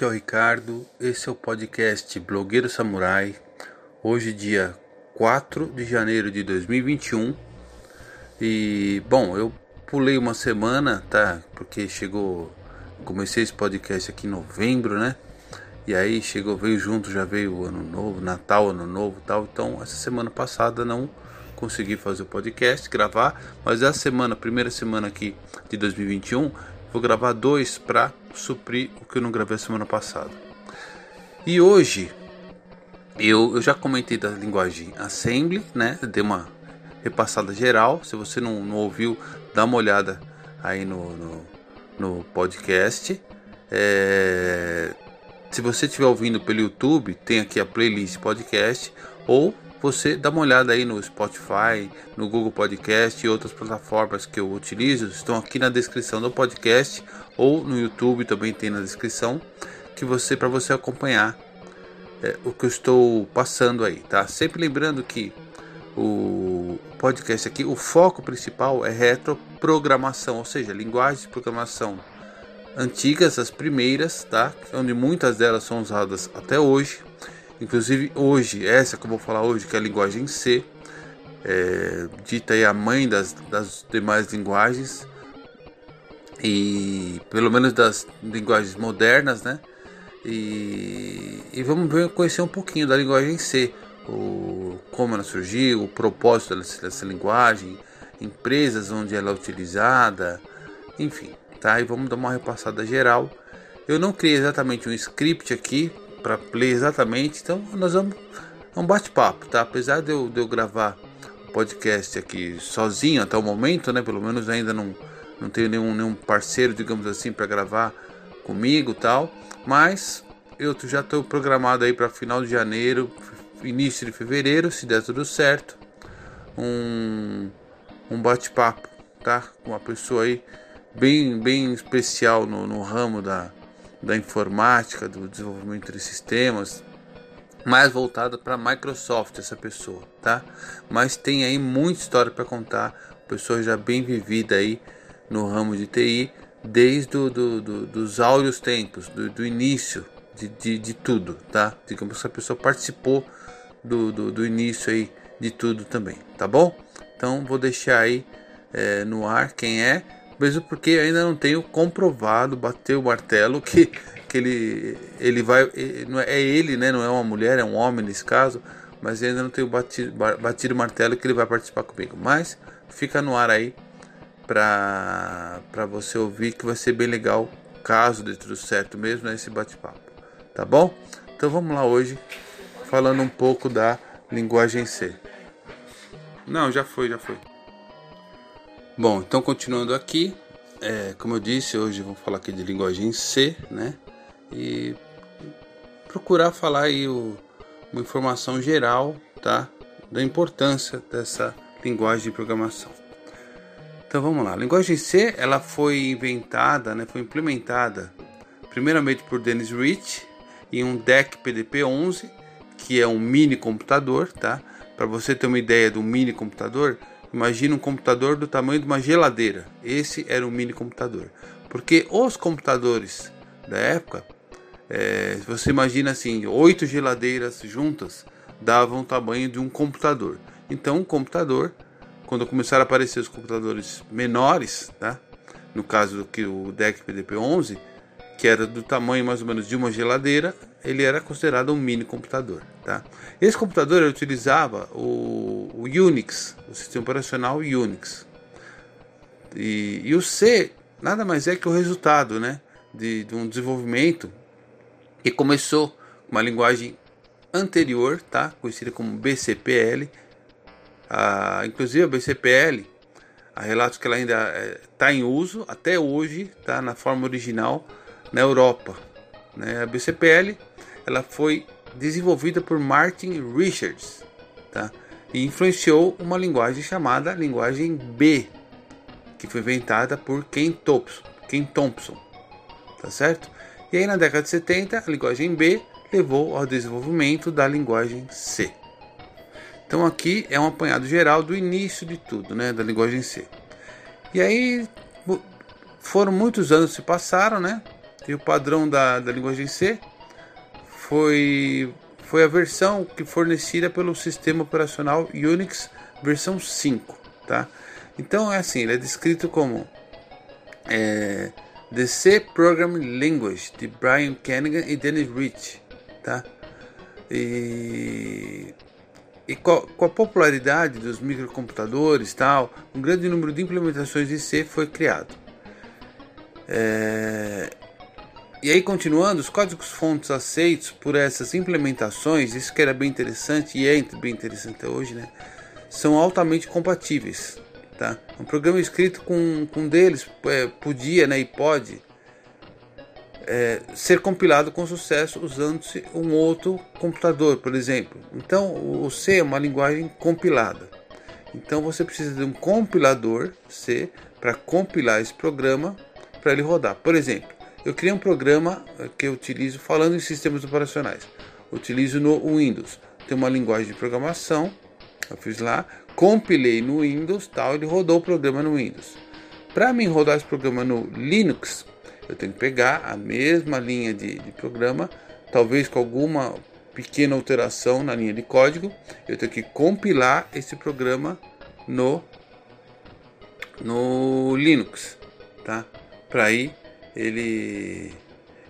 aqui é o Ricardo, esse é o podcast Blogueiro Samurai. Hoje, dia 4 de janeiro de 2021. E, bom, eu pulei uma semana, tá? Porque chegou. Comecei esse podcast aqui em novembro, né? E aí chegou, veio junto, já veio o ano novo, Natal, ano novo tal. Então, essa semana passada não consegui fazer o podcast, gravar, mas essa semana, primeira semana aqui de 2021, vou gravar dois para suprir o que eu não gravei semana passada. E hoje eu, eu já comentei da linguagem Assembly, né? Dei uma repassada geral. Se você não, não ouviu, dá uma olhada aí no, no, no podcast. É, se você estiver ouvindo pelo YouTube, tem aqui a playlist podcast ou você dá uma olhada aí no Spotify, no Google Podcast e outras plataformas que eu utilizo, estão aqui na descrição do podcast ou no YouTube também tem na descrição que você para você acompanhar é, o que eu estou passando aí, tá? Sempre lembrando que o podcast aqui, o foco principal é retroprogramação, ou seja, linguagens de programação antigas, as primeiras, tá? Onde muitas delas são usadas até hoje Inclusive hoje, essa que eu vou falar hoje, que é a linguagem C, é, dita aí a mãe das, das demais linguagens, e pelo menos das linguagens modernas, né? E, e vamos ver, conhecer um pouquinho da linguagem C, o, como ela surgiu, o propósito dessa, dessa linguagem, empresas onde ela é utilizada, enfim, tá? E vamos dar uma repassada geral. Eu não criei exatamente um script aqui para ler exatamente. Então nós vamos um bate-papo, tá? Apesar de eu, de eu gravar o podcast aqui sozinho até o momento, né? Pelo menos ainda não, não tenho nenhum, nenhum parceiro, digamos assim, para gravar comigo tal. Mas eu já estou programado aí para final de janeiro, início de fevereiro, se der tudo certo. Um, um bate-papo, tá? Com uma pessoa aí bem, bem especial no, no ramo da, da informática, do desenvolvimento de sistemas, mais voltada para Microsoft essa pessoa, tá? Mas tem aí muita história para contar, pessoa já bem vivida aí no ramo de TI, desde do, do, do dos áureos tempos, do, do início de, de, de, tudo, tá? Digamos que essa pessoa participou do, do, do, início aí de tudo também, tá bom? Então vou deixar aí é, no ar quem é mesmo porque ainda não tenho comprovado, bater o martelo que, que ele, ele vai, não é, é ele, né? Não é uma mulher, é um homem nesse caso, mas ainda não tenho batido, batido o martelo que ele vai participar comigo. Mas fica no ar aí para você ouvir que vai ser bem legal, caso dê tudo certo mesmo, né, esse bate-papo. Tá bom? Então vamos lá hoje falando um pouco da linguagem C. Não, já foi, já foi. Bom, então continuando aqui, é, como eu disse, hoje vamos falar aqui de linguagem C, né? E procurar falar aí o, uma informação geral, tá? Da importância dessa linguagem de programação. Então vamos lá. A linguagem C, ela foi inventada, né? Foi implementada primeiramente por Dennis Rich em um DEC PDP-11, que é um mini computador, tá? Para você ter uma ideia do mini computador, Imagina um computador do tamanho de uma geladeira. Esse era um mini computador. Porque os computadores da época, é, você imagina assim, oito geladeiras juntas davam o tamanho de um computador. Então, um computador, quando começaram a aparecer os computadores menores, tá? no caso do que o DEC PDP-11, que era do tamanho mais ou menos de uma geladeira, ele era considerado um mini computador. Tá? Esse computador utilizava o, o, Unix, o sistema operacional Unix. E, e, o C nada mais é que o resultado né, de, de um desenvolvimento que começou com uma linguagem anterior, tá? conhecida como BCPL. Ah, inclusive a BCPL, há relatos que ela ainda está eh, em uso até hoje, tá? na forma original na Europa. Né? A BCPL ela foi desenvolvida por Martin Richards tá? e influenciou uma linguagem chamada linguagem B, que foi inventada por Ken Thompson. Ken Thompson tá certo? E aí na década de 70 a linguagem B levou ao desenvolvimento da linguagem C. Então aqui é um apanhado geral do início de tudo, né, da linguagem C. E aí foram muitos anos se passaram, né? E o padrão da, da linguagem C foi, foi a versão que fornecida pelo sistema operacional Unix versão 5, tá? Então é assim, ele é descrito como é, The C Programming Language de Brian Kennigan e Dennis Rich, tá? E, e com, a popularidade dos microcomputadores tal, um grande número de implementações de C foi criado. É, e aí, continuando, os códigos fontes aceitos por essas implementações, isso que era bem interessante e é bem interessante hoje, né? São altamente compatíveis. Tá? Um programa escrito com, com um deles é, podia né, e pode é, ser compilado com sucesso usando-se um outro computador, por exemplo. Então, o C é uma linguagem compilada. Então, você precisa de um compilador C para compilar esse programa para ele rodar. Por exemplo, eu criei um programa que eu utilizo falando em sistemas operacionais. utilizo no Windows. Tem uma linguagem de programação, eu fiz lá, compilei no Windows, tal, ele rodou o programa no Windows. Para mim rodar esse programa no Linux, eu tenho que pegar a mesma linha de, de programa, talvez com alguma pequena alteração na linha de código, eu tenho que compilar esse programa no no Linux, tá? Para aí ele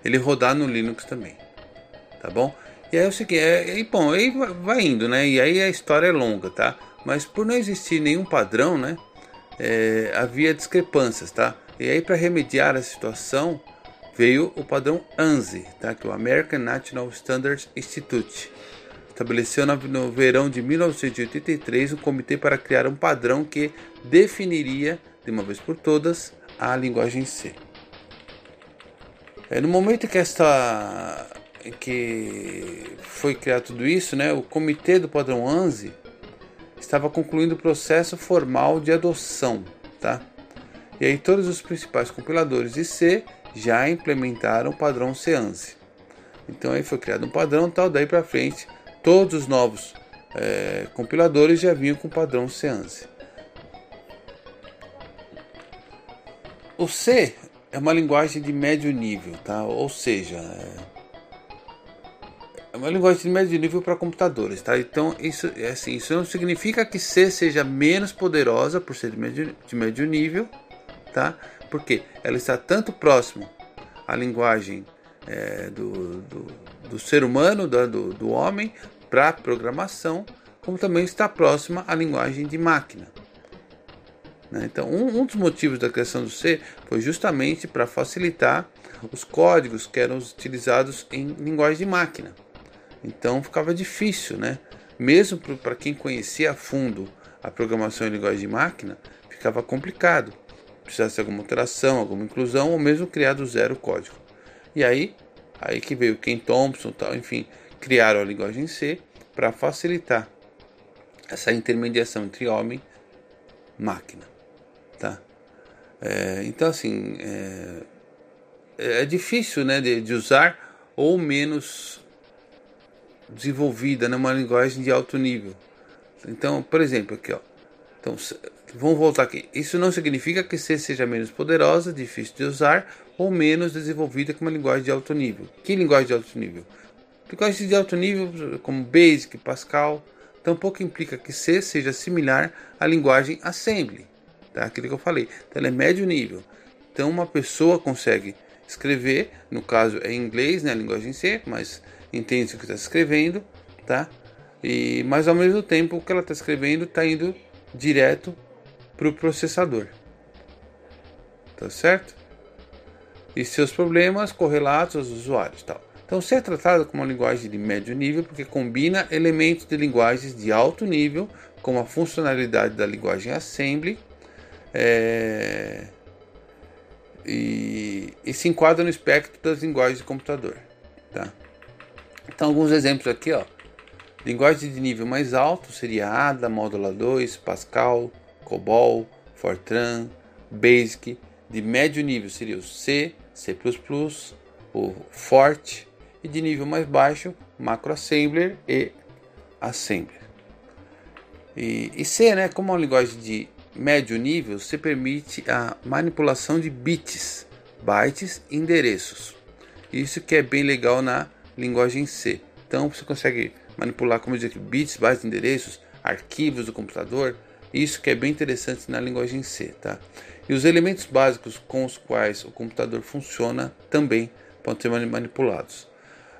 ele rodar no Linux também, tá bom? E aí é o seguinte, é, e bom, aí vai indo, né? E aí a história é longa, tá? Mas por não existir nenhum padrão, né? É, havia discrepâncias, tá? E aí para remediar a situação veio o padrão ANSI, tá? Que é o American National Standards Institute estabeleceu no verão de 1983 um comitê para criar um padrão que definiria de uma vez por todas a linguagem C. É, no momento que esta que foi criado tudo isso, né, o comitê do padrão ANSI estava concluindo o processo formal de adoção, tá? E aí todos os principais compiladores de C já implementaram o padrão CANSI. Então aí foi criado um padrão tal, daí para frente todos os novos é, compiladores já vinham com o padrão CANSI. O C é uma linguagem de médio nível, tá? Ou seja, é uma linguagem de médio nível para computadores, tá? Então isso é assim, isso não significa que C seja menos poderosa por ser de médio, de médio nível, tá? Porque ela está tanto próximo à linguagem é, do, do, do, ser humano, do, do homem, para programação, como também está próxima à linguagem de máquina. Né? Então, um, um, dos motivos da criação do C foi justamente para facilitar os códigos que eram utilizados em linguagem de máquina. Então, ficava difícil, né? Mesmo para quem conhecia a fundo a programação em linguagem de máquina, ficava complicado. Precisasse de alguma alteração, alguma inclusão, ou mesmo criar do zero o código. E aí, aí que veio Ken Thompson, tal, enfim, criaram a linguagem C para facilitar essa intermediação entre homem e máquina tá? É, então assim é, é, difícil, né, de, de, usar ou menos desenvolvida numa linguagem de alto nível. Então, por exemplo, aqui, ó. Então, vamos voltar aqui. Isso não significa que C seja menos poderosa, difícil de usar ou menos desenvolvida que uma linguagem de alto nível. Que linguagem de alto nível? Linguagens de alto nível, como Basic, Pascal, tampouco implica que C seja similar à linguagem Assembly tá? Aquilo que eu falei. Então, ela é médio nível. Então, uma pessoa consegue escrever, no caso é em inglês, né, a linguagem C, mas entende o que está escrevendo, tá? E, mas ao mesmo tempo o que ela está escrevendo está indo direto para o processador, tá certo? E seus problemas correlatos aos usuários, tal. Então, ser tratado como uma linguagem de médio nível porque combina elementos de linguagens de alto nível, como a funcionalidade da linguagem Assembly é, e, e, se enquadra no espectro das linguagens de computador. Tá? Então, alguns exemplos aqui. Ó. Linguagem de nível mais alto seria ADA, Módula 2, Pascal, COBOL, Fortran, Basic. De médio nível seria o C, C++, o Forte. E de nível mais baixo, MacroAssembler e Assembler. E, e C, né, como é uma linguagem de médio nível se permite a manipulação de bits, bytes e endereços. Isso que é bem legal na linguagem C. Então você consegue manipular, como eu disse, bits, de endereços, arquivos do computador. Isso que é bem interessante na linguagem C, tá? E os elementos básicos com os quais o computador funciona também podem ser manipulados.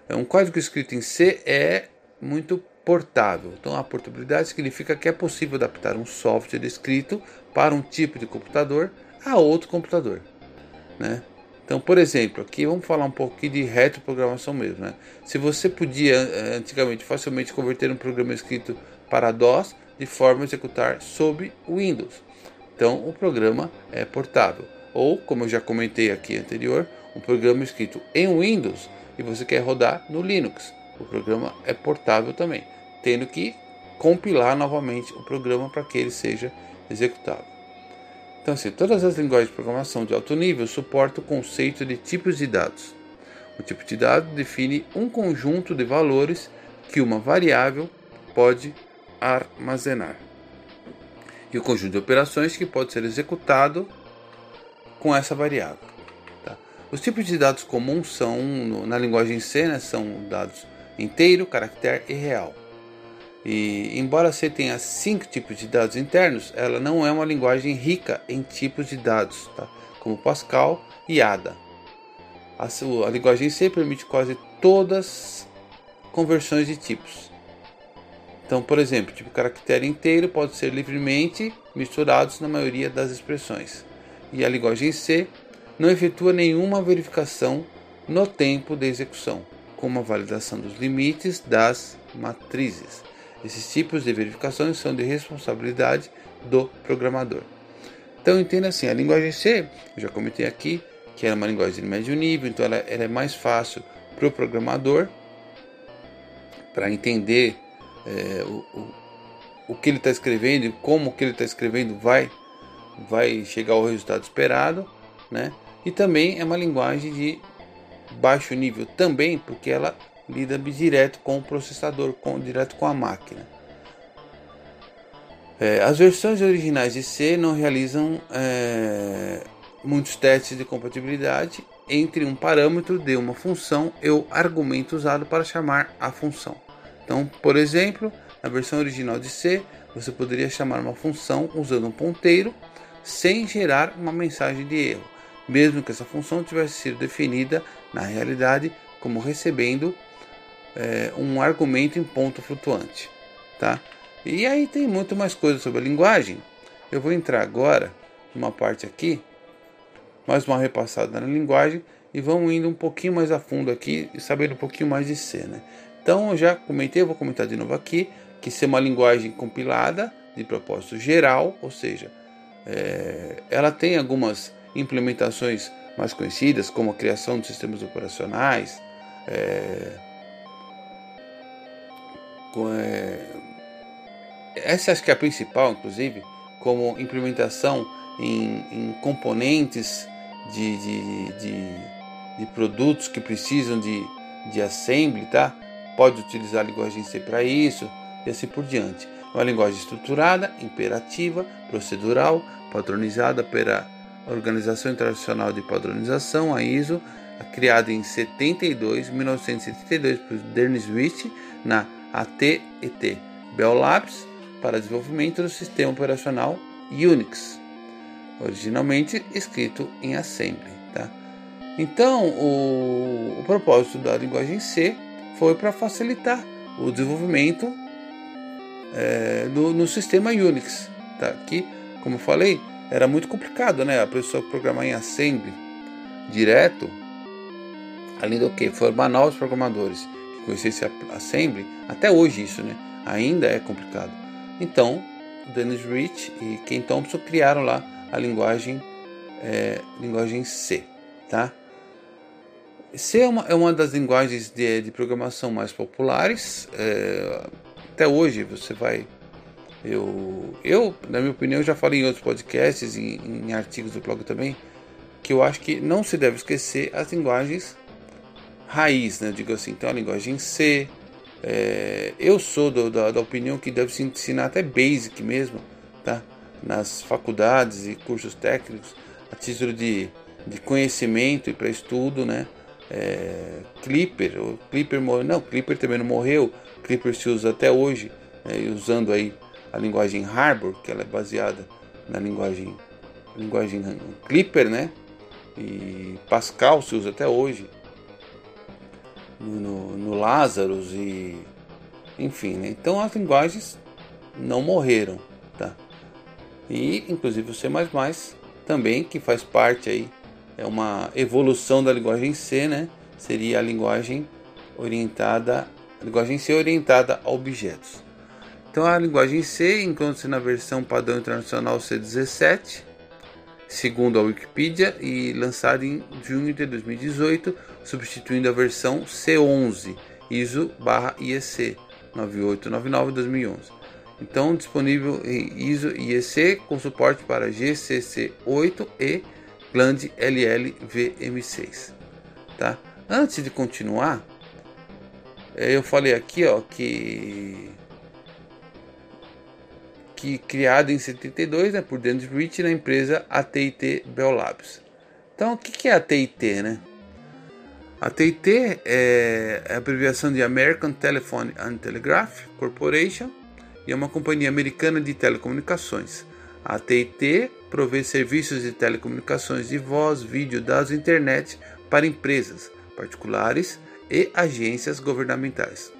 É, um código escrito em C é muito portável. Então, a portabilidade significa que é possível adaptar um software escrito para um tipo de computador a outro computador, né? Então, por exemplo, aqui vamos falar um pouquinho de retroprogramação mesmo, né? Se você podia eh, antigamente facilmente converter um programa escrito para DOS de forma a executar sob Windows. Então, o programa é portável. Ou, como eu já comentei aqui anterior, um programa escrito em Windows e você quer rodar no Linux. O programa é portável também, tendo que compilar novamente o programa para que ele seja executado. Então, assim, todas as linguagens de programação de alto nível suportam o conceito de tipos de dados. O tipo de dado define um conjunto de valores que uma variável pode armazenar e o conjunto de operações que pode ser executado com essa variável. Tá? Os tipos de dados comuns são, na linguagem C, né, são dados inteiro, caractere e real. E embora C tenha cinco tipos de dados internos, ela não é uma linguagem rica em tipos de dados, tá? como Pascal e Ada. A, a linguagem C permite quase todas conversões de tipos. Então, por exemplo, tipo caractere inteiro pode ser livremente misturados na maioria das expressões. E a linguagem C não efetua nenhuma verificação no tempo de execução, como a validação dos limites das matrizes. Esses tipos de verificações são de responsabilidade do programador. Então entenda assim, a linguagem C, eu já comentei aqui, que é uma linguagem de médio nível, então ela, ela é mais fácil para o programador para entender é, o, o, o que ele está escrevendo e como que ele está escrevendo vai, vai chegar ao resultado esperado, né? E também é uma linguagem de baixo nível também, porque ela lida direto com o processador, com, direto com a máquina. É, as versões originais de C não realizam é, muitos testes de compatibilidade entre um parâmetro de uma função e o argumento usado para chamar a função. Então, por exemplo, na versão original de C, você poderia chamar uma função usando um ponteiro sem gerar uma mensagem de erro, mesmo que essa função tivesse sido definida na realidade como recebendo é, um argumento em ponto flutuante, tá? E aí tem muito mais coisa sobre a linguagem. Eu vou entrar agora numa parte aqui, mais uma repassada na linguagem e vamos indo um pouquinho mais a fundo aqui e saber um pouquinho mais de C, né? Então eu já comentei, eu vou comentar de novo aqui que ser uma linguagem compilada de propósito geral, ou seja, é, ela tem algumas implementações mais conhecidas, como a criação de sistemas operacionais, é, essa acho que é a principal, inclusive, como implementação em, em componentes de, de, de, de, produtos que precisam de, de assembly, tá? Pode utilizar a linguagem C para isso e assim por diante. Uma linguagem estruturada, imperativa, procedural, padronizada pela Organização Internacional de Padronização, a ISO, criada em 72, 1972 por Dennis Rich na AT&T Bell Labs para desenvolvimento do sistema operacional Unix, originalmente escrito em assembly. Tá? Então, o, o propósito da linguagem C foi para facilitar o desenvolvimento é, no, no, sistema Unix, tá? que, como eu falei, era muito complicado, né? A pessoa programar em assembly direto, além do que formar novos programadores conhecesse a Assembly, até hoje isso, né? Ainda é complicado. Então, Dennis Rich e Ken Thompson criaram lá a linguagem, é, linguagem C, tá? C é uma, é uma das linguagens de, de programação mais populares. É, até hoje você vai. Eu, eu, na minha opinião, já falei em outros podcasts, em, em artigos do blog também, que eu acho que não se deve esquecer as linguagens raiz, né? Digo assim, então a linguagem C. É, eu sou do, da, da, opinião que deve se ensinar até basic mesmo, tá? Nas faculdades e cursos técnicos, a título de, de conhecimento e para estudo, né? É, Clipper, o Clipper morreu, não, Clipper também não morreu, Clipper se usa até hoje, né, usando aí a linguagem Harbor, que ela é baseada na linguagem, linguagem Clipper, né? E Pascal se usa até hoje no, no Lazarus e enfim, né? Então as linguagens não morreram, tá? E inclusive o C++ também que faz parte aí é uma evolução da linguagem C, né? Seria a linguagem orientada, a linguagem C orientada a objetos. Então a linguagem C encontra-se na versão padrão internacional C17, segundo a Wikipedia, e lançada em junho de 2018, substituindo a versão C11 ISO/IEC 9899/2011. Então disponível em ISO IEC com suporte para GCC8 e GLAND LLVM6, tá? Antes de continuar, eh, eu falei aqui, ó, que que criado em 72 né, por Dennis Rich na empresa AT&T Bell Labs. Então, o que é AT&T, né? AT&T é a abreviação de American Telephone and Telegraph Corporation e é uma companhia americana de telecomunicações. A AT&T provê serviços de telecomunicações de voz, vídeo, dados e internet para empresas particulares e agências governamentais.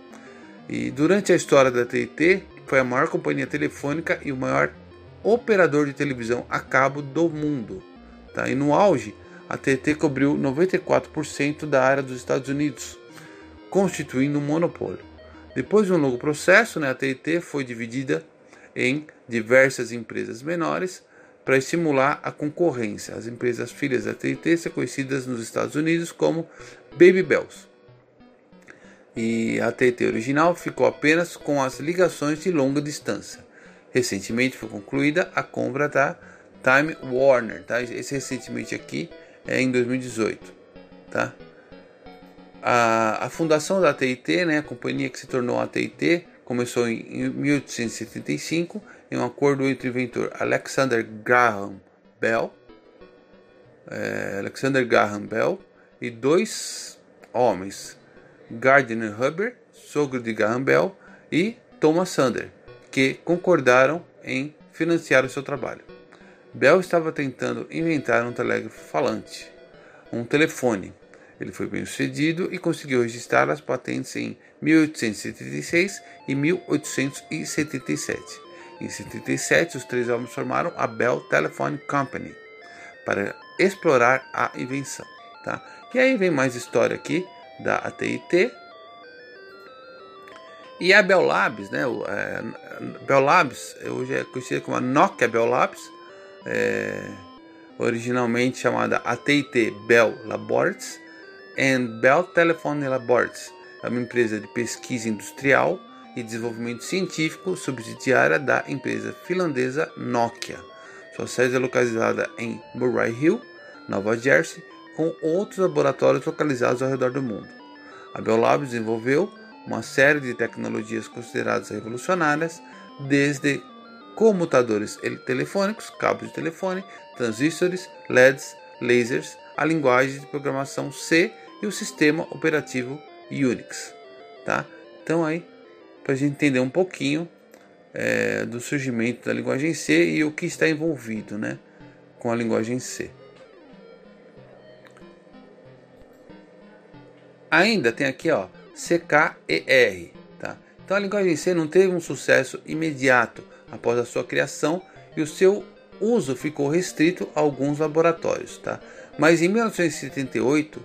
E durante a história da AT&T, foi a maior companhia telefônica e o maior operador de televisão a cabo do mundo. Tá? E no auge, a TT cobriu 94% da área dos Estados Unidos, constituindo um monopólio. Depois de um longo processo, né, a TT foi dividida em diversas empresas menores para estimular a concorrência. As empresas filhas da TT são conhecidas nos Estados Unidos como Baby Bells e a TT original ficou apenas com as ligações de longa distância. Recentemente foi concluída a compra da Time Warner, tá? Esse recentemente aqui é em 2018, tá? A, a fundação da TIT, né, a companhia que se tornou a TIT, começou em, em 1875 em um acordo entre o inventor Alexander Graham Bell, é, Alexander Graham Bell e dois homens, Gardner Hubbard, sogro de Graham Bell, e Thomas Sander, que concordaram em financiar o seu trabalho. Bell estava tentando inventar um telégrafo falante, um telefone. Ele foi bem sucedido e conseguiu registrar as patentes em 1876 e 1877. Em 77, os três homens formaram a Bell Telephone Company para explorar a invenção. Tá? E aí vem mais história aqui da AT&T. E a Bell Labs, né, o, é, Bell Labs, hoje é conhecida como a Nokia Bell Labs, é, originalmente chamada AT&T Bell Laboratories and Bell Telephone Laboratories, é uma empresa de pesquisa industrial e desenvolvimento científico subsidiária da empresa finlandesa Nokia. Sua sede é localizada em Murray Hill, Nova Jersey, com outros laboratórios localizados ao redor do mundo. A Bell Labs desenvolveu uma série de tecnologias consideradas revolucionárias, desde comutadores telefônicos, cabos de telefone, transistores, LEDs, lasers, a linguagem de programação C e o sistema operativo Unix. Tá? Então aí, para a gente entender um pouquinho é, do surgimento da linguagem C e o que está envolvido né, com a linguagem C. Ainda tem aqui, ó, CKER, tá? Então a linguagem C não teve um sucesso imediato após a sua criação e o seu uso ficou restrito a alguns laboratórios, tá? Mas em 1978,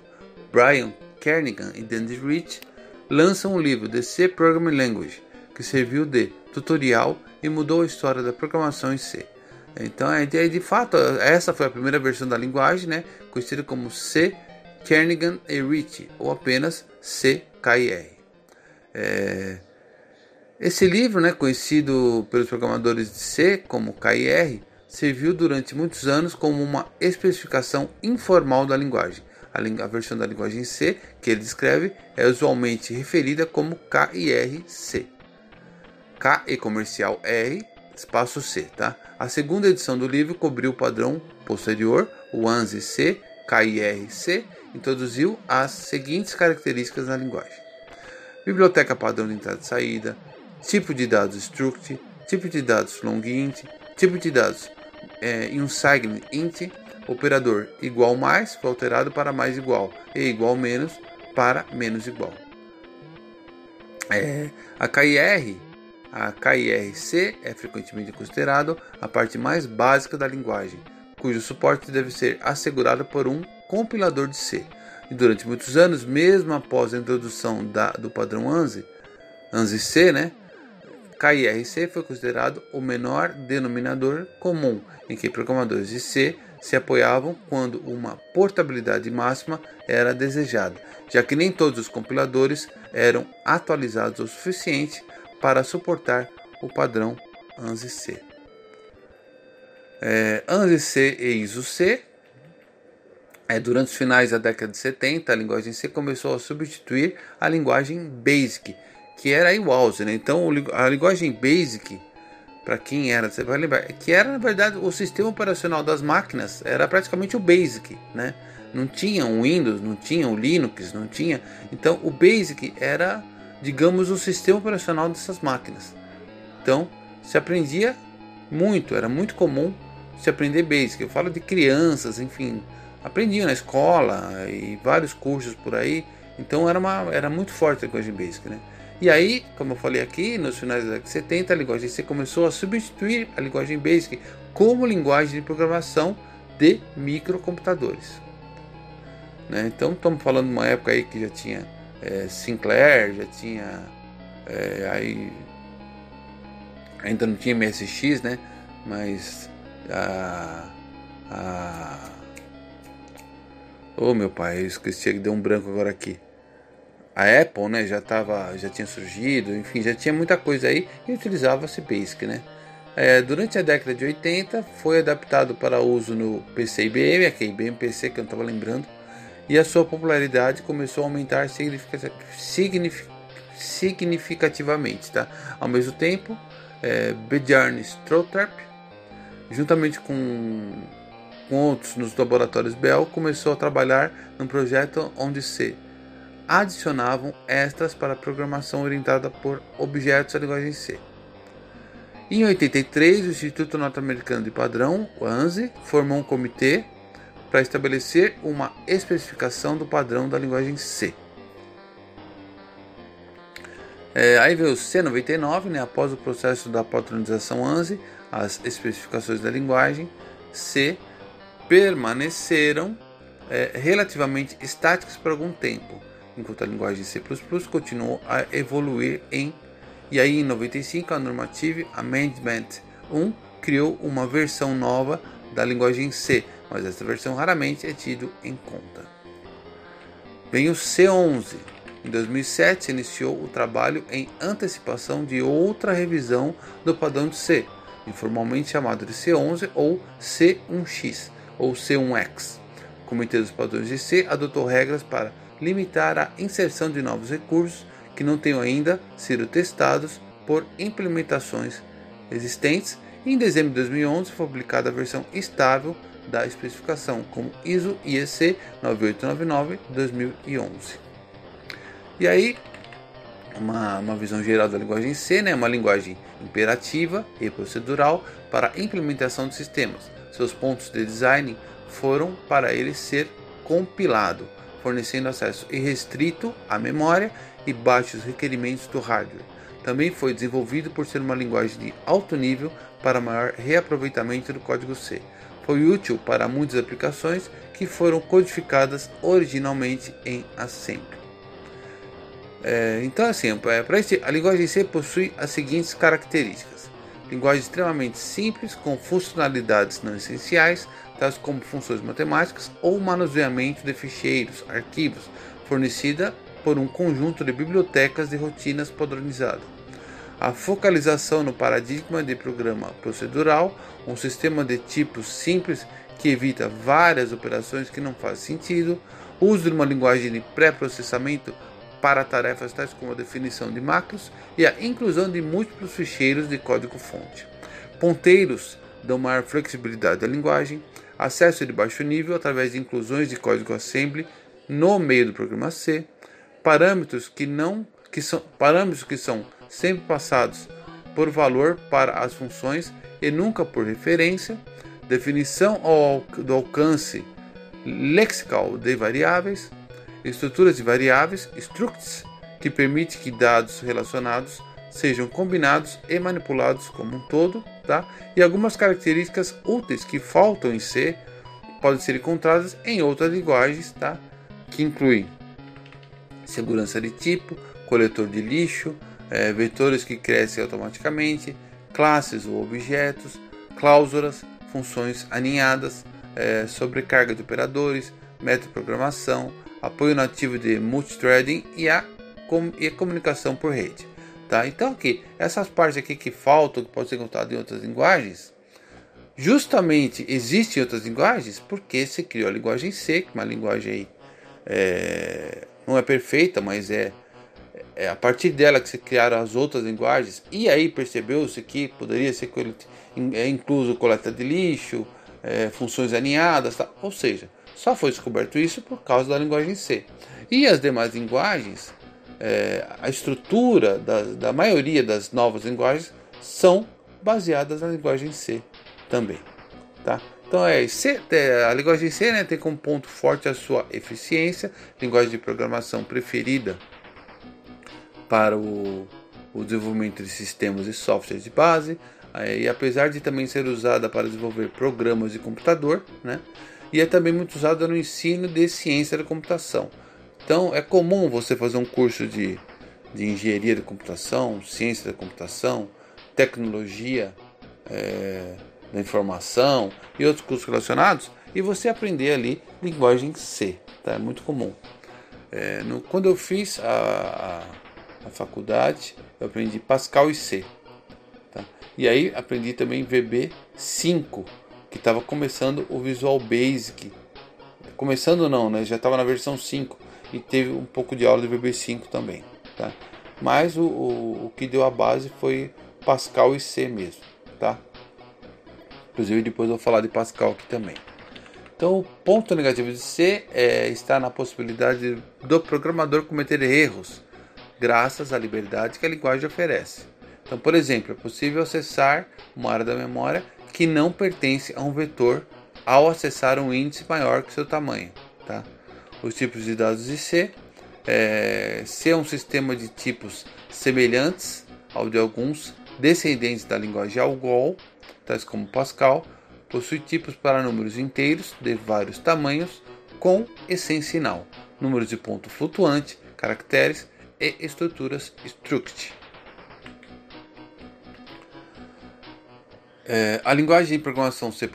Brian Kernighan e Dennis Rich lançam um livro The C Programming Language, que serviu de tutorial e mudou a história da programação em C. Então, é, de fato, essa foi a primeira versão da linguagem, né, conhecida como C Kernighan e Ritchie, ou apenas CKIR. É, esse livro, né, conhecido pelos programadores de C como KIR, serviu durante muitos anos como uma especificação informal da linguagem. A, versão da linguagem C que ele descreve é usualmente referida como KIR-C. K e comercial R, espaço C. Tá? A segunda edição do livro cobriu o padrão posterior, o ANSI C KIRC, introduziu as seguintes características na linguagem: biblioteca padrão de entrada e saída, tipo de dados struct, tipo de dados long-int, tipo de dados é, unsigned int, operador igual mais foi alterado para mais igual e igual menos para menos igual. É, a KIR, a KIRC é frequentemente considerado a parte mais básica da linguagem, cujo suporte deve ser assegurado por um compilador de C. E durante muitos anos, mesmo após a introdução da, do padrão ANSI, ANSI-C, né, KIRC foi considerado o menor denominador comum em que programadores de C se apoiavam quando uma portabilidade máxima era desejada, já que nem todos os compiladores eram atualizados o suficiente para suportar o padrão ANSI-C. É, ANSI-C e ISO-C é, durante os finais da década de 70, a linguagem C começou a substituir a linguagem BASIC, que era a. Né? Então, a linguagem BASIC, para quem era, você vai lembrar, que era na verdade o sistema operacional das máquinas, era praticamente o BASIC, né? Não tinha o Windows, não tinha o Linux, não tinha. Então, o BASIC era, digamos, o sistema operacional dessas máquinas. Então, se aprendia muito, era muito comum se aprender BASIC. Eu falo de crianças, enfim, aprendiam na escola e vários cursos por aí. Então era, uma, era muito forte a linguagem Basic, né? E aí, como eu falei aqui, nos finais década de 70, a linguagem C começou a substituir a linguagem Basic como linguagem de programação de microcomputadores. Né? Então estamos falando de uma época aí que já tinha é, Sinclair, já tinha é, aí ainda não tinha MSX, né? Mas a, a oh, meu pai, eu esqueci que deu um branco agora aqui. A Apple, né, já tava, já tinha surgido, enfim, já tinha muita coisa aí e utilizava-se Basic, né? É, durante a década de 80 foi adaptado para uso no PC IBM, aqui IBM PC que eu estava lembrando, e a sua popularidade começou a aumentar significativamente, tá? Ao mesmo tempo, é, Bjarne Stroutorp, juntamente com com outros nos laboratórios Bell, começou a trabalhar num projeto onde se adicionavam extras para programação orientada por objetos à linguagem C. Em 83, o Instituto Norte-Americano de Padrão, o ANSI, formou um comitê para estabelecer uma especificação do padrão da linguagem C. É, aí veio o C99, né, após o processo da patronização ANSI, as especificações da linguagem C permaneceram é, relativamente estáticas por algum tempo, enquanto a linguagem C++ continuou a evoluir em e aí em 95 a Normative Amendment 1 criou uma versão nova da linguagem C, mas essa versão raramente é tido em conta. Vem o C11. Em 2007 se iniciou o trabalho em antecipação de outra revisão do padrão de C, informalmente chamado de C11 ou C1X, ou C1X. O Comitê dos Padrões de C adotou regras para limitar a inserção de novos recursos que não tenham ainda sido testados por implementações existentes. Em dezembro de 2011 foi publicada a versão estável da especificação, como ISO IEC 9899-2011. E aí, uma, uma visão geral da linguagem C, né, uma linguagem imperativa e procedural para a implementação de sistemas seus pontos de design foram para ele ser compilado, fornecendo acesso irrestrito à memória e baixos requerimentos do hardware. Também foi desenvolvido por ser uma linguagem de alto nível para maior reaproveitamento do código C. Foi útil para muitas aplicações que foram codificadas originalmente em assembly. É, então, assim, é, para a linguagem C possui as seguintes características linguagem extremamente simples, com funcionalidades não essenciais, tais como funções matemáticas ou manuseamento de ficheiros, arquivos, fornecida por um conjunto de bibliotecas de rotinas padronizadas. A focalização no paradigma de programa procedural, um sistema de tipos simples que evita várias operações que não fazem sentido, uso de uma linguagem de pré-processamento para tarefas tais como a definição de macros e a inclusão de múltiplos ficheiros de código-fonte. Ponteiros dão maior flexibilidade à linguagem, acesso de baixo nível através de inclusões de código assembly no meio do programa C, parâmetros que não que são parâmetros que são sempre passados por valor para as funções e nunca por referência, definição do alcance lexical de variáveis, estruturas de variáveis, structs, que permite que dados relacionados sejam combinados e manipulados como um todo, tá? E algumas características úteis que faltam em C podem ser encontradas em outras linguagens, tá? Que incluem segurança de tipo, coletor de lixo, é, vetores que crescem automaticamente, classes ou objetos, cláusulas, funções aninhadas, é, sobrecarga de operadores, metaprogramação, apoio nativo de multithreading e a, com, e a comunicação por rede. Tá? Então aqui, essas partes aqui que faltam, que podem ser encontradas em outras linguagens, justamente existem outras linguagens porque se criou a linguagem C, que é uma linguagem é, não é perfeita, mas é, é a partir dela que se criaram as outras linguagens, e aí percebeu-se que poderia ser é incluso coleta de lixo, é, funções aninhadas, tá? ou seja, só foi descoberto isso por causa da linguagem C. E as demais linguagens, é, a estrutura da, da maioria das novas linguagens são baseadas na linguagem C também. Tá? Então é, C, a linguagem C né, tem como ponto forte a sua eficiência, linguagem de programação preferida para o, o desenvolvimento de sistemas e softwares de base, e apesar de também ser usada para desenvolver programas de computador, né, e é também muito usada no ensino de ciência da computação. Então é comum você fazer um curso de, de engenharia da computação, ciência da computação, tecnologia é, da informação e outros cursos relacionados e você aprender ali linguagem C, tá? É muito comum. É, no, quando eu fiz a, a, a, faculdade, eu aprendi Pascal e C. Tá? E aí aprendi também VB5, que estava começando o Visual Basic. Começando não, né? Já estava na versão 5 e teve um pouco de aula de VB5 também, tá? Mas o, o, o que deu a base foi Pascal e C mesmo, tá? Inclusive depois eu vou falar de Pascal aqui também. Então o ponto negativo de C é, está na possibilidade do programador cometer erros, graças à liberdade que a linguagem oferece. Então, por exemplo, é possível acessar uma área da memória que não pertence a um vetor ao acessar um índice maior que seu tamanho. Tá? Os tipos de dados de C. É, C é um sistema de tipos semelhantes ao de alguns descendentes da linguagem Algol, tais como Pascal, possui tipos para números inteiros de vários tamanhos com e sem sinal, números de ponto flutuante, caracteres e estruturas struct. É, a linguagem de programação C++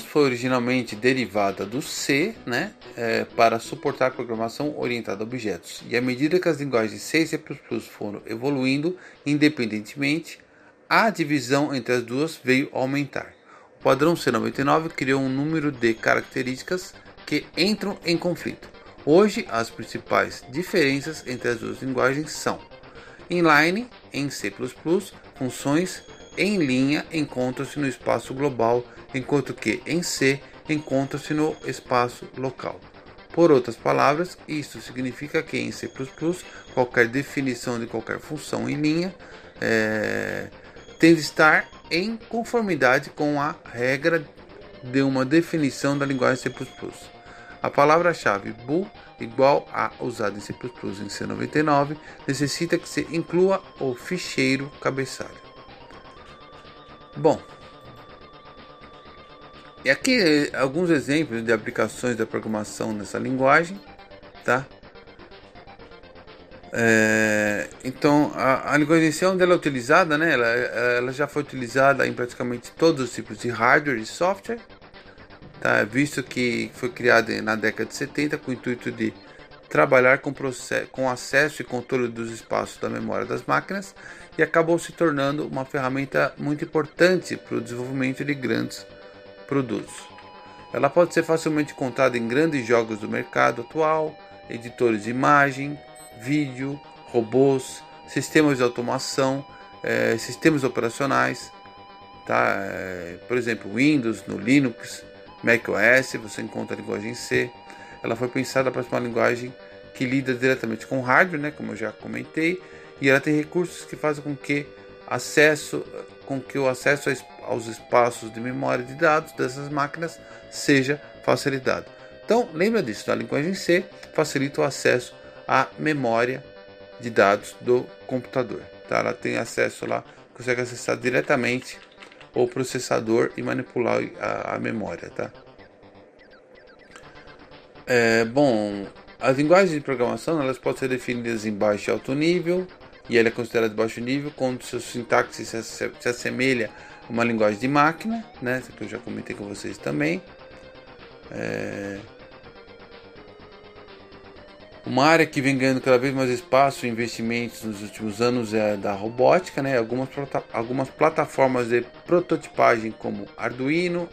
foi originalmente derivada do C né, é, para suportar programação orientada a objetos. E à medida que as linguagens C e C++ foram evoluindo independentemente, a divisão entre as duas veio aumentar. O padrão C99 criou um número de características que entram em conflito. Hoje, as principais diferenças entre as duas linguagens são inline em C++, funções em linha encontra-se no espaço global, enquanto que em C encontra-se no espaço local. Por outras palavras, isso significa que em C++ qualquer definição de qualquer função em linha é, tem de estar em conformidade com a regra de uma definição da linguagem C++. A palavra-chave bool igual a usada em C++ em C99 necessita que se inclua o ficheiro cabeçalho. Bom, e aqui alguns exemplos de aplicações da programação nessa linguagem, tá? É, então, a, a linguagem C, onde ela é utilizada, né, ela, ela já foi utilizada em praticamente todos os tipos de hardware e software, tá? visto que foi criada na década de 70 com o intuito de trabalhar com, com acesso e controle dos espaços da memória das máquinas e acabou se tornando uma ferramenta muito importante para o desenvolvimento de grandes produtos. Ela pode ser facilmente encontrada em grandes jogos do mercado atual, editores de imagem, vídeo, robôs, sistemas de automação, eh, sistemas operacionais, tá? Eh, por exemplo, Windows, no Linux, macOS, você encontra a linguagem C. Ela foi pensada para ser uma linguagem que lida diretamente com hardware, né, como eu já comentei, e ela tem recursos que fazem com que acesso, com que o acesso aos espaços de memória de dados dessas máquinas seja facilitado. Então, lembra disso, a linguagem C facilita o acesso à memória de dados do computador. Tá? Ela tem acesso lá, consegue acessar diretamente o processador e manipular a, a memória. Tá? É, bom, as linguagens de programação elas podem ser definidas em baixo e alto nível, e ela é considerada de baixo nível quando seu sintaxe se, se assemelha a uma linguagem de máquina, né? Isso que eu já comentei com vocês também. É... Uma área que vem ganhando cada vez mais espaço e investimentos nos últimos anos é a da robótica, né? Algumas, algumas plataformas de prototipagem como Arduino,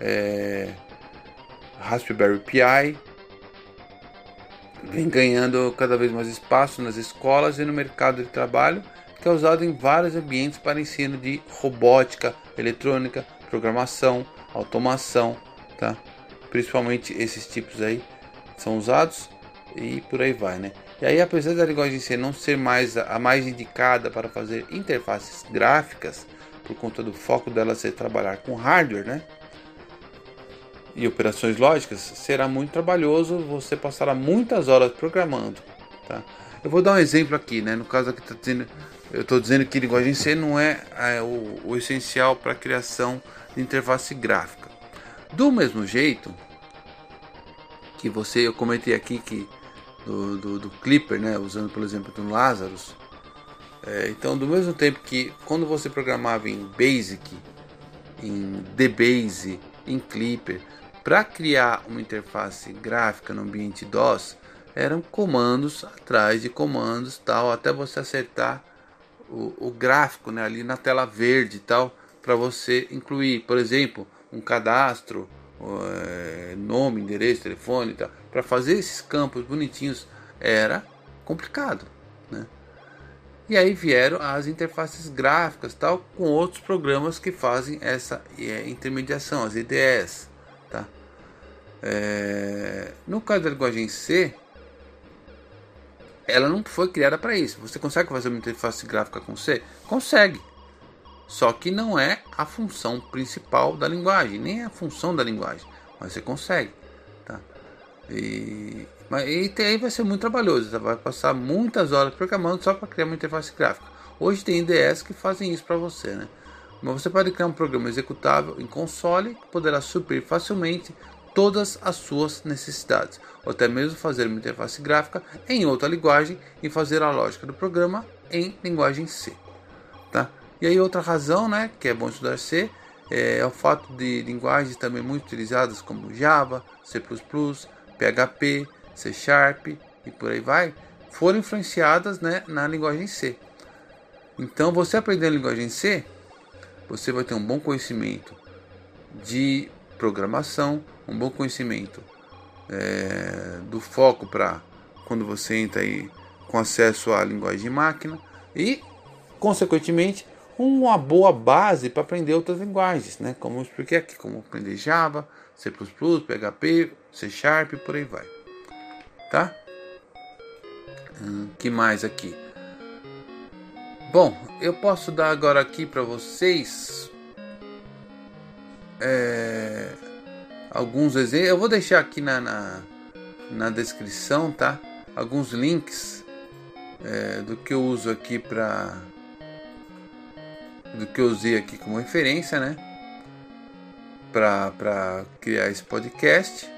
é... Raspberry Pi, vem ganhando cada vez mais espaço nas escolas e no mercado de trabalho, que é usado em vários ambientes para ensino de robótica, eletrônica, programação, automação, tá? Principalmente esses tipos aí são usados e por aí vai, né? E aí, apesar da linguagem em si não ser mais a mais indicada para fazer interfaces gráficas, por conta do foco dela ser trabalhar com hardware, né? E operações lógicas, será muito trabalhoso, você passará muitas horas programando. Tá? Eu vou dar um exemplo aqui, né? no caso aqui tá eu estou dizendo que linguagem C não é, é o, o, essencial para a criação de interface gráfica. Do mesmo jeito que você, eu comentei aqui que do, do, do Clipper, né? usando por exemplo do Lazarus, é, então do mesmo tempo que quando você programava em Basic, em DBase, em Clipper, para criar uma interface gráfica no ambiente DOS, eram comandos atrás de comandos tal, até você acertar o, o gráfico né, ali na tela verde tal, para você incluir, por exemplo, um cadastro, é, nome, endereço, telefone e tal. Para fazer esses campos bonitinhos era complicado, né? E aí vieram as interfaces gráficas tal, com outros programas que fazem essa é, intermediação, as IDEs? É, no caso da linguagem C, ela não foi criada para isso. Você consegue fazer uma interface gráfica com C? Consegue. Só que não é a função principal da linguagem, nem é a função da linguagem, mas você consegue. Tá? E, mas, e aí vai ser muito trabalhoso, você vai passar muitas horas programando só para criar uma interface gráfica. Hoje tem IDEs que fazem isso para você, né? Mas você pode criar um programa executável em console que poderá suprir facilmente todas as suas necessidades, ou até mesmo fazer uma interface gráfica em outra linguagem e fazer a lógica do programa em linguagem C. Tá? E aí outra razão, né, que é bom estudar C, é o fato de linguagens também muito utilizadas como Java, C++, PHP, C Sharp e por aí vai, foram influenciadas né, na linguagem C. Então, você aprender a linguagem C, você vai ter um bom conhecimento de programação, um bom conhecimento é, do foco para quando você entra aí com acesso à linguagem de máquina e, consequentemente, uma boa base para aprender outras linguagens, né? Como eu expliquei aqui, como aprender Java, C++, PHP, C Sharp, por aí vai, tá? Hum, que mais aqui? Bom, eu posso dar agora aqui para vocês é, alguns exemplos. Eu vou deixar aqui na, na, na descrição, tá? Alguns links é, do que eu uso aqui para do que eu usei aqui como referência, né? Para criar esse podcast.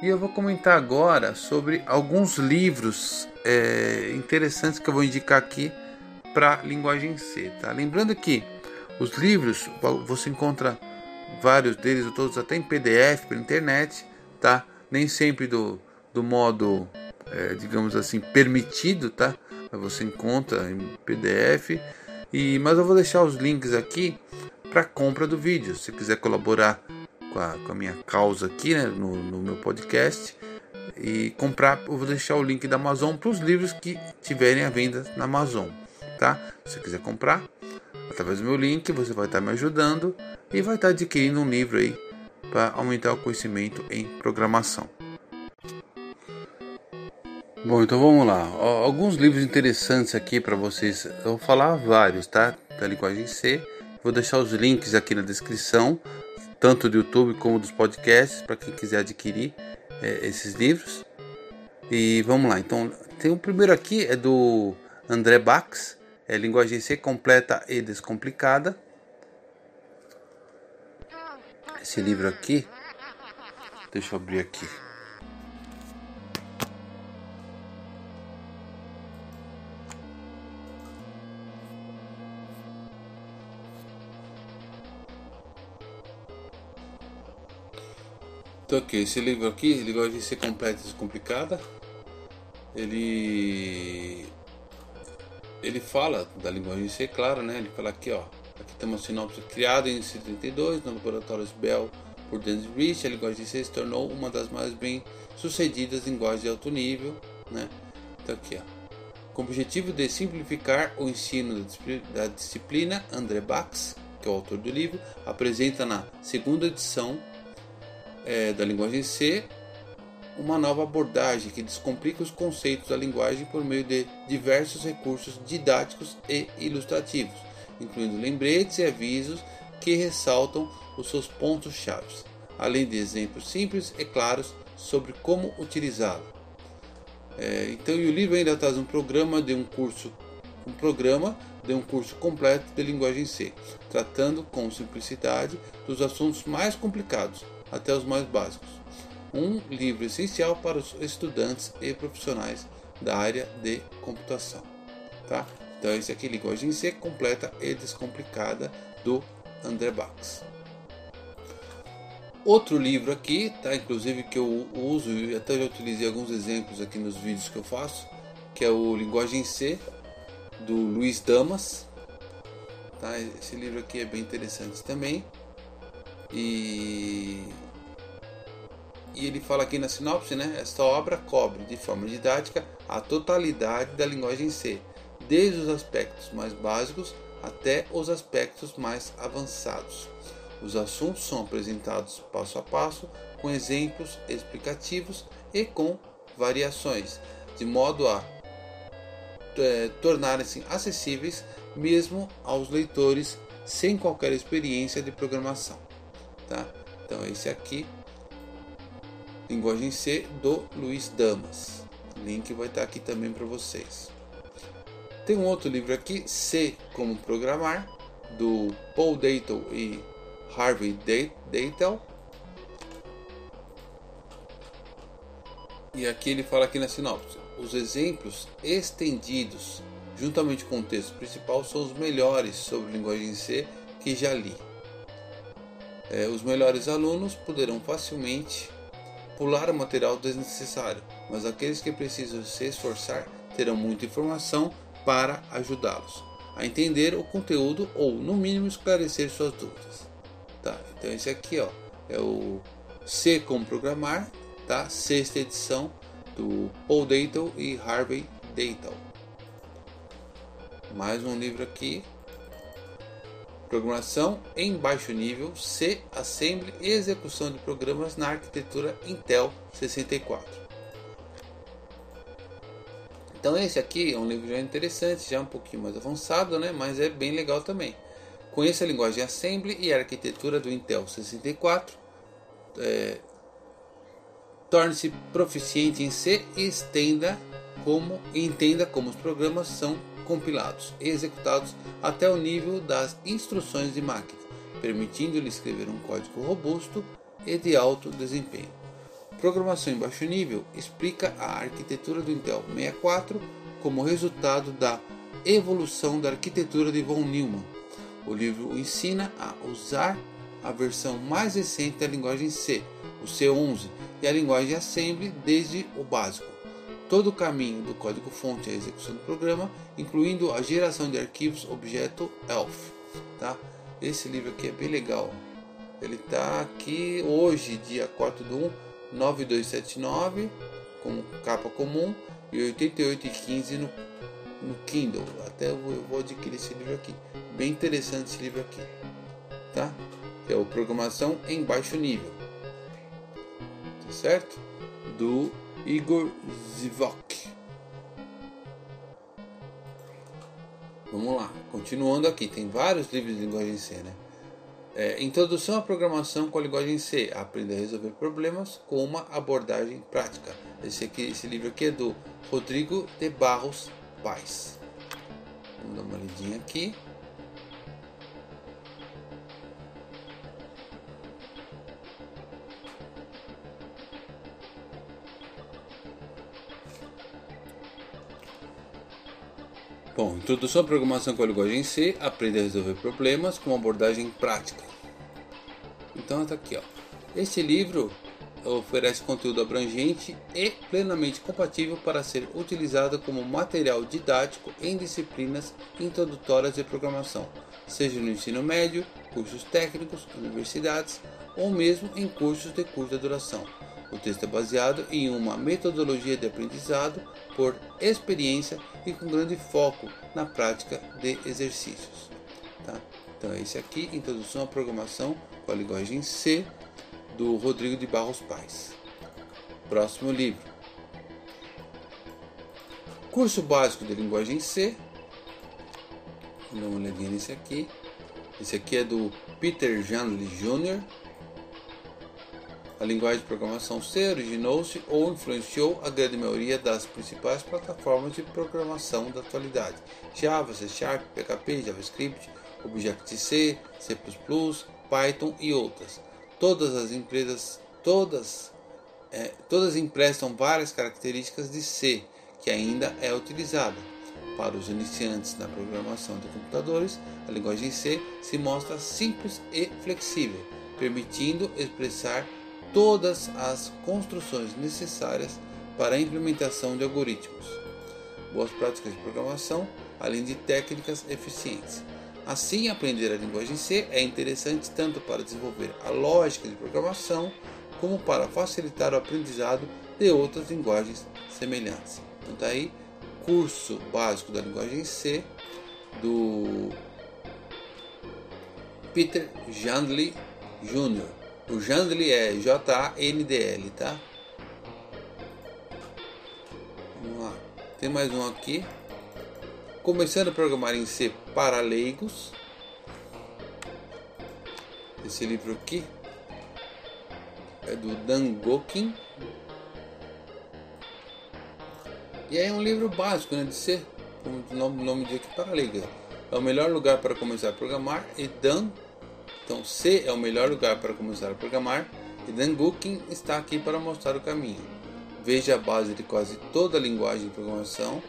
E eu vou comentar agora sobre alguns livros é, interessantes que eu vou indicar aqui para linguagem C, tá? Lembrando que os livros você encontra vários deles, todos até em PDF pela internet, tá? Nem sempre do, do modo, é, digamos assim, permitido, tá? Você encontra em PDF. E, mas eu vou deixar os links aqui para compra do vídeo. Se quiser colaborar com a, com a minha causa aqui né, no, no, meu podcast e comprar, eu vou deixar o link da Amazon para os livros que tiverem à venda na Amazon, tá? Se quiser comprar, através do meu link, você vai estar me ajudando e vai estar adquirindo um livro aí para aumentar o conhecimento em programação. Bom, então vamos lá. Alguns livros interessantes aqui para vocês. Eu vou falar vários, tá? Da linguagem C. Vou deixar os links aqui na descrição, tanto do YouTube como dos podcasts, para quem quiser adquirir é, esses livros. E vamos lá. Então, tem o primeiro aqui é do André Bax, é linguagem C completa e descomplicada. Esse livro aqui, deixa eu abrir aqui. Então aqui, esse livro aqui, linguagem C completa e descomplicada, ele ele fala da linguagem C, claro, né? Ele fala aqui, ó, uma sinopse criada em 72 no laboratório Bell por Dennis Rich, a linguagem C se tornou uma das mais bem sucedidas linguagens de alto nível, né? Então aqui, ó. Com o objetivo de simplificar o ensino da disciplina, André Bax, que é o autor do livro, apresenta na segunda edição é, da linguagem C uma nova abordagem que descomplica os conceitos da linguagem por meio de diversos recursos didáticos e ilustrativos, incluindo lembretes e avisos que ressaltam os seus pontos-chave, além de exemplos simples e claros sobre como utilizá-la. É, então, o livro ainda traz um programa de um curso, um programa de um curso completo de linguagem C, tratando com simplicidade dos assuntos mais complicados até os mais básicos um livro essencial para os estudantes e profissionais da área de computação. Tá? Então, esse aqui, Linguagem C completa e descomplicada do André Bax. Outro livro aqui, tá? inclusive que eu uso e até já utilizei alguns exemplos aqui nos vídeos que eu faço, que é o Linguagem C do Luiz Damas. Tá? Esse livro aqui é bem interessante também. E e ele fala aqui na sinopse, né? Esta obra cobre de forma didática a totalidade da linguagem C, desde os aspectos mais básicos até os aspectos mais avançados. Os assuntos são apresentados passo a passo, com exemplos explicativos e com variações, de modo a é, tornarem-se acessíveis mesmo aos leitores sem qualquer experiência de programação. Tá? Então, esse aqui Linguagem C do Luiz Damas. O link vai estar aqui também para vocês. Tem um outro livro aqui, C como programar, do Paul Dayton e Harvey Dayton. E aqui ele fala aqui na sinopse: os exemplos estendidos, juntamente com o texto principal, são os melhores sobre linguagem C que já li. É, os melhores alunos poderão facilmente pular o material desnecessário, mas aqueles que precisam se esforçar terão muita informação para ajudá-los a entender o conteúdo ou, no mínimo, esclarecer suas dúvidas. Tá? Então esse aqui ó, é o C como programar, tá? sexta edição do Paul Dayton e Harvey Dayton. Mais um livro aqui Programação em baixo nível, C, Assembly e execução de programas na arquitetura Intel 64. Então esse aqui é um livro já interessante, já um pouquinho mais avançado, né? mas é bem legal também. Conheça a linguagem Assembly e a arquitetura do Intel 64. É, Torne-se proficiente em C e estenda como, entenda como os programas são compilados e executados até o nível das instruções de máquina, permitindo-lhe escrever um código robusto e de alto desempenho. Programação em baixo nível explica a arquitetura do Intel 64 como resultado da evolução da arquitetura de von Neumann. O livro ensina a usar a versão mais recente da linguagem C, o C11, e a linguagem Assembly desde o básico todo o caminho do código-fonte à execução do programa, incluindo a geração de arquivos objeto ELF. Tá? Esse livro aqui é bem legal. Ele está aqui hoje, dia 4 de 1, 9279, com capa comum, e 88,15 no, no Kindle. Até eu vou, eu vou adquirir esse livro aqui. Bem interessante esse livro aqui. Tá? que é o Programação em Baixo Nível. Tá certo? Do Igor Zivok. Vamos lá, continuando aqui, tem vários livros de linguagem C, né? É, introdução à programação com a linguagem C. Aprenda a resolver problemas com uma abordagem prática. Esse, aqui, esse livro aqui é do Rodrigo de Barros Paz. Vamos dar uma lidinha aqui. Bom, introdução à programação com a linguagem C, aprenda a resolver problemas com uma abordagem prática. Então está aqui, ó. Este livro oferece conteúdo abrangente e plenamente compatível para ser utilizado como material didático em disciplinas introdutórias de programação, seja no ensino médio, cursos técnicos, universidades ou mesmo em cursos de curta duração. O texto é baseado em uma metodologia de aprendizado por experiência e com grande foco na prática de exercícios. Tá? Então, esse aqui, Introdução à Programação com a Linguagem C, do Rodrigo de Barros Pais. Próximo livro. Curso Básico de Linguagem C. Vamos dar uma olhadinha nesse aqui. Esse aqui é do Peter Janley Jr., a linguagem de programação C originou-se ou influenciou a grande maioria das principais plataformas de programação da atualidade: Java, C Sharp, PHP, JavaScript, Objective-C, C++, Python e outras. Todas as empresas, todas, é, todas emprestam várias características de C, que ainda é utilizada. Para os iniciantes na programação de computadores, a linguagem C se mostra simples e flexível, permitindo expressar todas as construções necessárias para a implementação de algoritmos, boas práticas de programação, além de técnicas eficientes. Assim, aprender a linguagem C é interessante tanto para desenvolver a lógica de programação, como para facilitar o aprendizado de outras linguagens semelhantes. Então, tá aí, curso básico da linguagem C do Peter Jandley Jr. O Jandli é J-A-N-D-L, tá? Vamos lá. Tem mais um aqui. Começando a programar em C para leigos. Esse livro aqui é do Dan Gokin. E é um livro básico né, de C, como o nome, nome diz aqui, para leigos. É o melhor lugar para começar a programar e Dan então C é o melhor lugar para começar a programar e Dan está aqui para mostrar o caminho. Veja a base de quase toda a linguagem de programação,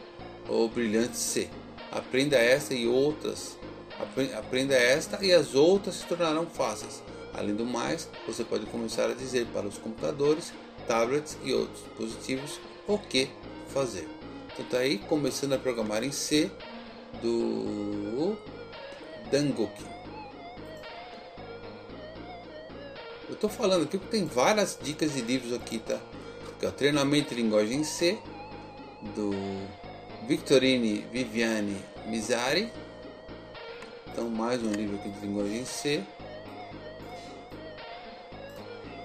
o brilhante C. Aprenda esta e outras. Aprenda esta e as outras se tornarão fáceis. Além do mais, você pode começar a dizer para os computadores, tablets e outros dispositivos o que fazer. Então tá aí começando a programar em C do Dan. Eu estou falando aqui porque tem várias dicas de livros aqui, tá? Aqui, ó, Treinamento de Linguagem C, do Victorine Viviane Mizari. Então, mais um livro aqui de linguagem C.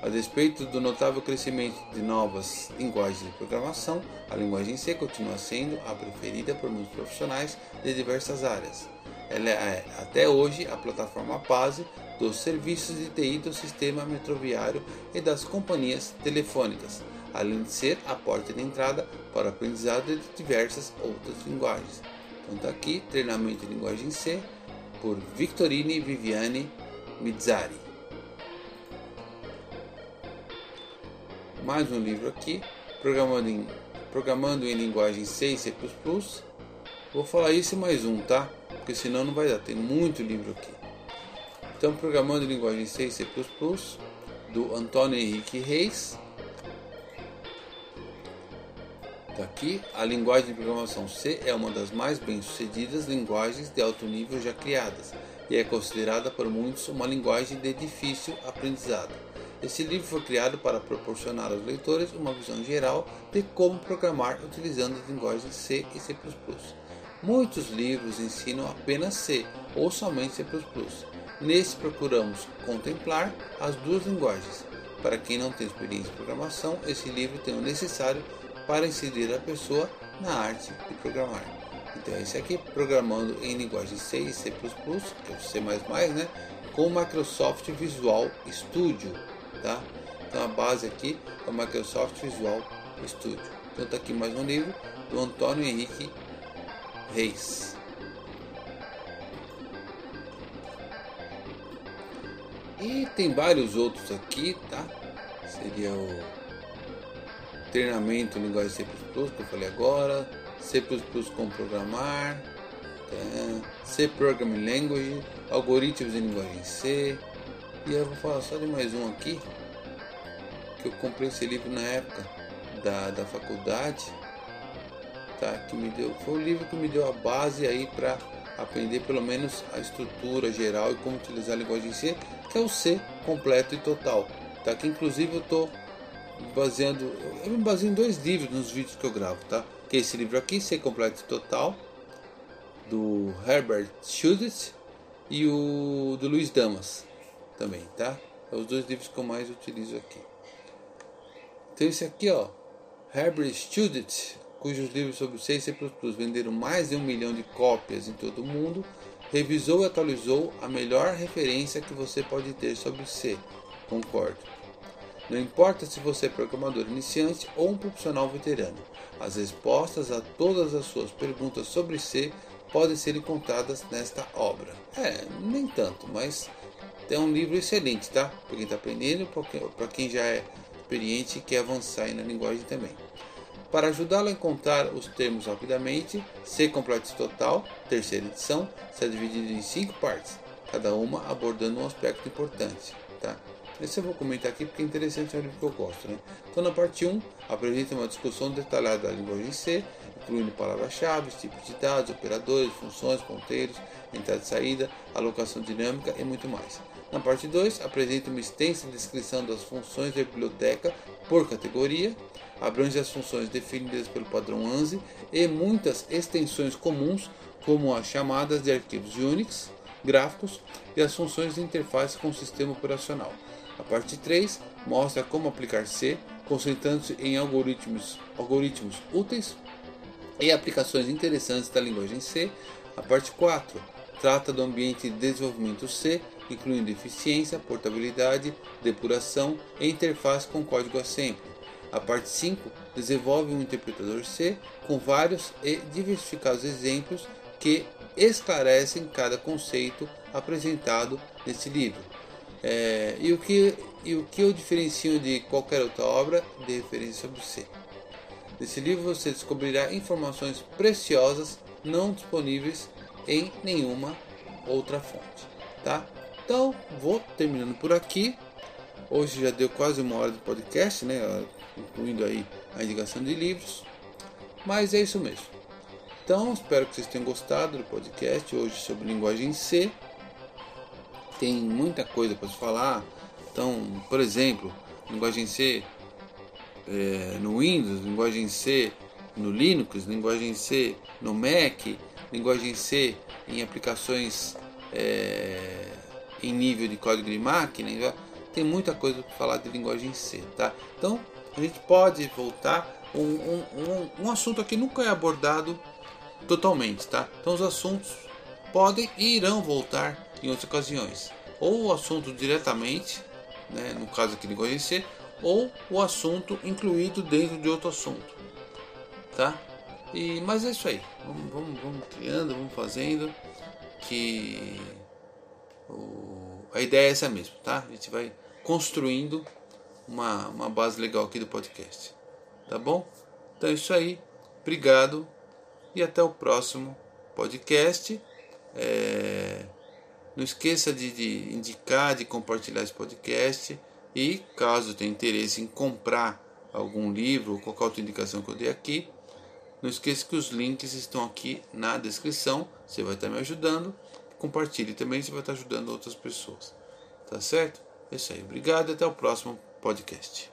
A despeito do notável crescimento de novas linguagens de programação, a linguagem C continua sendo a preferida por muitos profissionais de diversas áreas. Ela é até hoje a plataforma base dos serviços de TI do sistema metroviário e das companhias telefônicas, além de ser a porta de entrada para o aprendizado de diversas outras linguagens. Então está aqui, treinamento de linguagem C, por Victorine Viviane Mizzari. Mais um livro aqui, programando em, programando em linguagem C e C++. Vou falar isso e mais um, tá? Porque senão não vai dar, tem muito livro aqui. Então, programando em linguagem C e C++, do Antônio Henrique Reis. Tá aqui, a linguagem de programação C é uma das mais bem-sucedidas linguagens de alto nível já criadas e é considerada por muitos uma linguagem de difícil aprendizado. Esse livro foi criado para proporcionar aos leitores uma visão geral de como programar utilizando as linguagens C e C++. Muitos livros ensinam apenas C ou somente C++, Nesse procuramos contemplar as duas linguagens. Para quem não tem experiência em programação, esse livro tem o necessário para inserir a pessoa na arte de programar. Então esse aqui programando em linguagem C e C++, que é o C++, né, com o Microsoft Visual Studio, tá? Então a base aqui é o Microsoft Visual Studio. Então está aqui mais um livro do Antônio Henrique Reis. E tem vários outros aqui, tá? Seria o treinamento em linguagem C++, que eu falei agora, C++ com programar, tá? C Programming Language, algoritmos em linguagem C. E eu vou falar só de mais um aqui, que eu comprei esse livro na época da, da faculdade, tá? Que me deu, foi o livro que me deu a base aí para aprender pelo menos a estrutura geral e como utilizar a linguagem C, que é o C completo e total, tá? Que inclusive eu tô baseando, eu me baseio em dois livros nos vídeos que eu gravo, tá? Que é esse livro aqui, C completo e total, do Herbert Schultz e o do Luiz Damas também, tá? É os dois livros que eu mais utilizo aqui. Então esse aqui, ó, Herbert Schultz, cujos livros sobre C e C++ venderam mais de um milhão de cópias em todo o mundo, revisou e atualizou a melhor referência que você pode ter sobre C. Concordo. Não importa se você é programador iniciante ou um profissional veterano, as respostas a todas as suas perguntas sobre C podem ser encontradas nesta obra. É, nem tanto, mas é um livro excelente, tá? Para quem está aprendendo, para quem já é experiente e quer avançar na linguagem também. Para ajudá-lo a encontrar os termos rapidamente, C Complete Total, terceira edição, será dividido em cinco partes, cada uma abordando um aspecto importante. Tá? Esse eu vou comentar aqui porque é interessante, é um livro que eu gosto. Né? Então, na parte 1, apresenta uma discussão detalhada da linguagem C, incluindo palavras-chave, tipos de dados, operadores, funções, ponteiros, entrada e saída, alocação dinâmica e muito mais. Na parte 2, apresenta uma extensa descrição das funções da biblioteca por categoria, abrange as funções definidas pelo padrão ANSI e muitas extensões comuns, como as chamadas de arquivos Unix, gráficos e as funções de interface com o sistema operacional. A parte 3 mostra como aplicar C, concentrando-se em algoritmos, algoritmos úteis e aplicações interessantes da linguagem C. A parte 4 trata do ambiente de desenvolvimento C, incluindo eficiência, portabilidade, depuração e interface com código assembly. A parte 5 desenvolve um interpretador C com vários e diversificados exemplos que esclarecem cada conceito apresentado nesse livro. É, e, o que, e o que eu diferencio de qualquer outra obra de referência sobre C. Nesse livro você descobrirá informações preciosas não disponíveis em nenhuma outra fonte, tá? Então vou terminando por aqui. Hoje já deu quase uma hora de podcast, né? Incluindo aí a indicação de livros. Mas é isso mesmo. Então espero que vocês tenham gostado do podcast hoje sobre linguagem C tem muita coisa para se falar. Então, por exemplo, linguagem C é, no Windows, linguagem C no Linux, linguagem C no Mac, linguagem C em aplicações é, em nível de código de máquina. Tem muita coisa para falar de linguagem C, tá? Então, a gente pode voltar. Um, um, um, um assunto aqui nunca é abordado totalmente, tá? Então, os assuntos podem e irão voltar em outras ocasiões. Ou o assunto diretamente, né, no caso aqui linguagem C, ou o assunto incluído dentro de outro assunto. Tá? E, mas é isso aí. Vamos, vamos, vamos criando, vamos fazendo. Que o, a ideia é essa mesmo, tá? A gente vai construindo uma, uma base legal aqui do podcast. Tá bom? Então é isso aí. Obrigado e até o próximo podcast. É... Não esqueça de, de indicar, de compartilhar esse podcast. E caso tenha interesse em comprar algum livro ou qualquer outra indicação que eu dei aqui, não esqueça que os links estão aqui na descrição. Você vai estar me ajudando. Compartilhe também, você vai estar ajudando outras pessoas. Tá certo? É isso aí. Obrigado e até o próximo podcast.